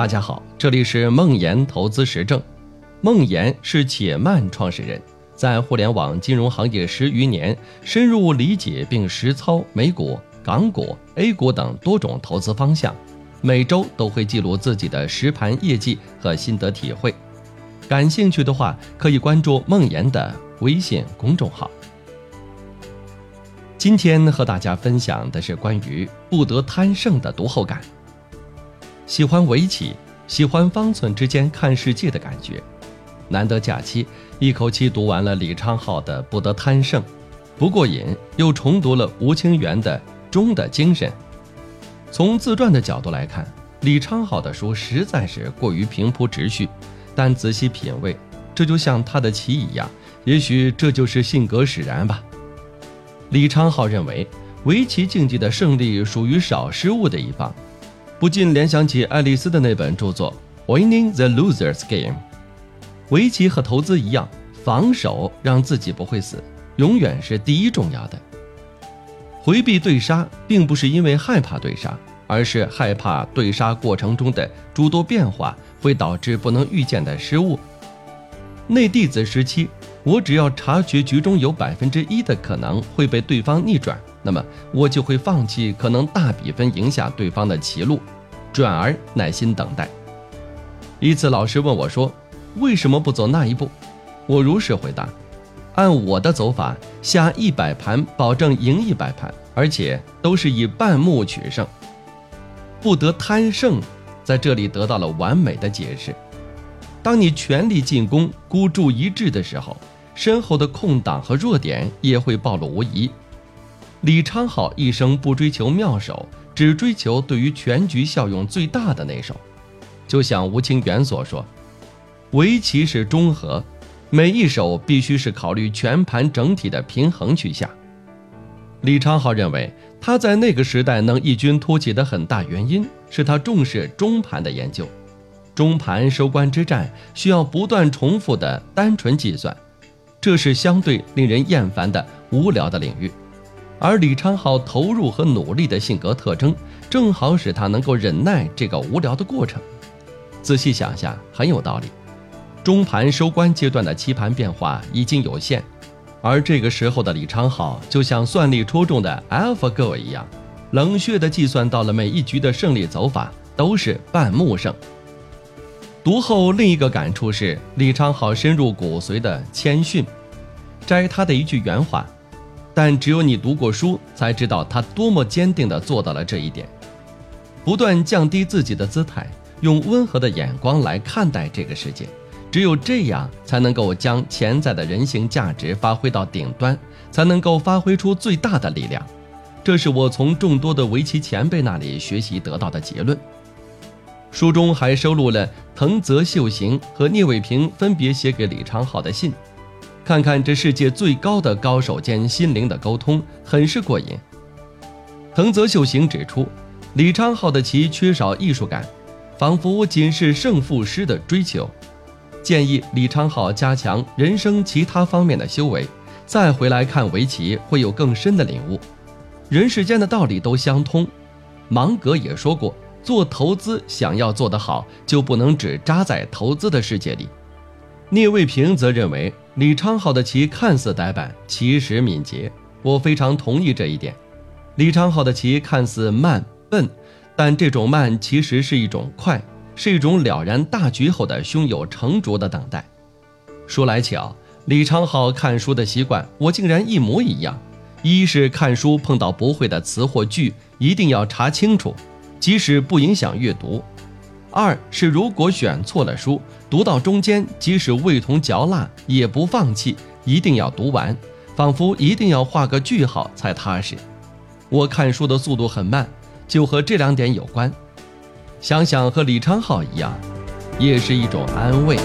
大家好，这里是梦岩投资实证。梦岩是且慢创始人，在互联网金融行业十余年，深入理解并实操美股、港股、A 股等多种投资方向，每周都会记录自己的实盘业绩和心得体会。感兴趣的话，可以关注梦岩的微信公众号。今天和大家分享的是关于不得贪胜的读后感。喜欢围棋，喜欢方寸之间看世界的感觉。难得假期，一口气读完了李昌镐的《不得贪胜》，不过瘾，又重读了吴清源的《忠的精神》。从自传的角度来看，李昌镐的书实在是过于平铺直叙，但仔细品味，这就像他的棋一样，也许这就是性格使然吧。李昌镐认为，围棋竞技的胜利属于少失误的一方。不禁联想起爱丽丝的那本著作《Winning the Loser's Game》。围棋和投资一样，防守让自己不会死，永远是第一重要的。回避对杀，并不是因为害怕对杀，而是害怕对杀过程中的诸多变化会导致不能预见的失误。内弟子时期，我只要察觉局中有百分之一的可能会被对方逆转。那么我就会放弃可能大比分赢下对方的棋路，转而耐心等待。一次老师问我说：“为什么不走那一步？”我如实回答：“按我的走法，下一百盘保证赢一百盘，而且都是以半目取胜，不得贪胜。”在这里得到了完美的解释。当你全力进攻、孤注一掷的时候，身后的空档和弱点也会暴露无遗。李昌镐一生不追求妙手，只追求对于全局效用最大的那手。就像吴清源所说：“围棋是中和，每一手必须是考虑全盘整体的平衡去下。”李昌镐认为，他在那个时代能异军突起的很大原因是他重视中盘的研究。中盘收官之战需要不断重复的单纯计算，这是相对令人厌烦的无聊的领域。而李昌镐投入和努力的性格特征，正好使他能够忍耐这个无聊的过程。仔细想想，很有道理。中盘收官阶段的棋盘变化已经有限，而这个时候的李昌镐就像算力出众的 AlphaGo 一样，冷血地计算到了每一局的胜利走法都是半目胜。读后另一个感触是，李昌镐深入骨髓的谦逊。摘他的一句原话。但只有你读过书，才知道他多么坚定地做到了这一点。不断降低自己的姿态，用温和的眼光来看待这个世界，只有这样才能够将潜在的人性价值发挥到顶端，才能够发挥出最大的力量。这是我从众多的围棋前辈那里学习得到的结论。书中还收录了藤泽秀行和聂卫平分别写给李昌镐的信。看看这世界最高的高手间心灵的沟通，很是过瘾。藤泽秀行指出，李昌镐的棋缺少艺术感，仿佛仅是胜负师的追求。建议李昌镐加强人生其他方面的修为，再回来看围棋会有更深的领悟。人世间的道理都相通。芒格也说过，做投资想要做得好，就不能只扎在投资的世界里。聂卫平则认为。李昌镐的棋看似呆板，其实敏捷。我非常同意这一点。李昌镐的棋看似慢笨，但这种慢其实是一种快，是一种了然大局后的胸有成竹的等待。说来巧，李昌镐看书的习惯，我竟然一模一样。一是看书碰到不会的词或句，一定要查清楚，即使不影响阅读。二是如果选错了书，读到中间，即使味同嚼蜡，也不放弃，一定要读完，仿佛一定要画个句号才踏实。我看书的速度很慢，就和这两点有关。想想和李昌镐一样，也是一种安慰。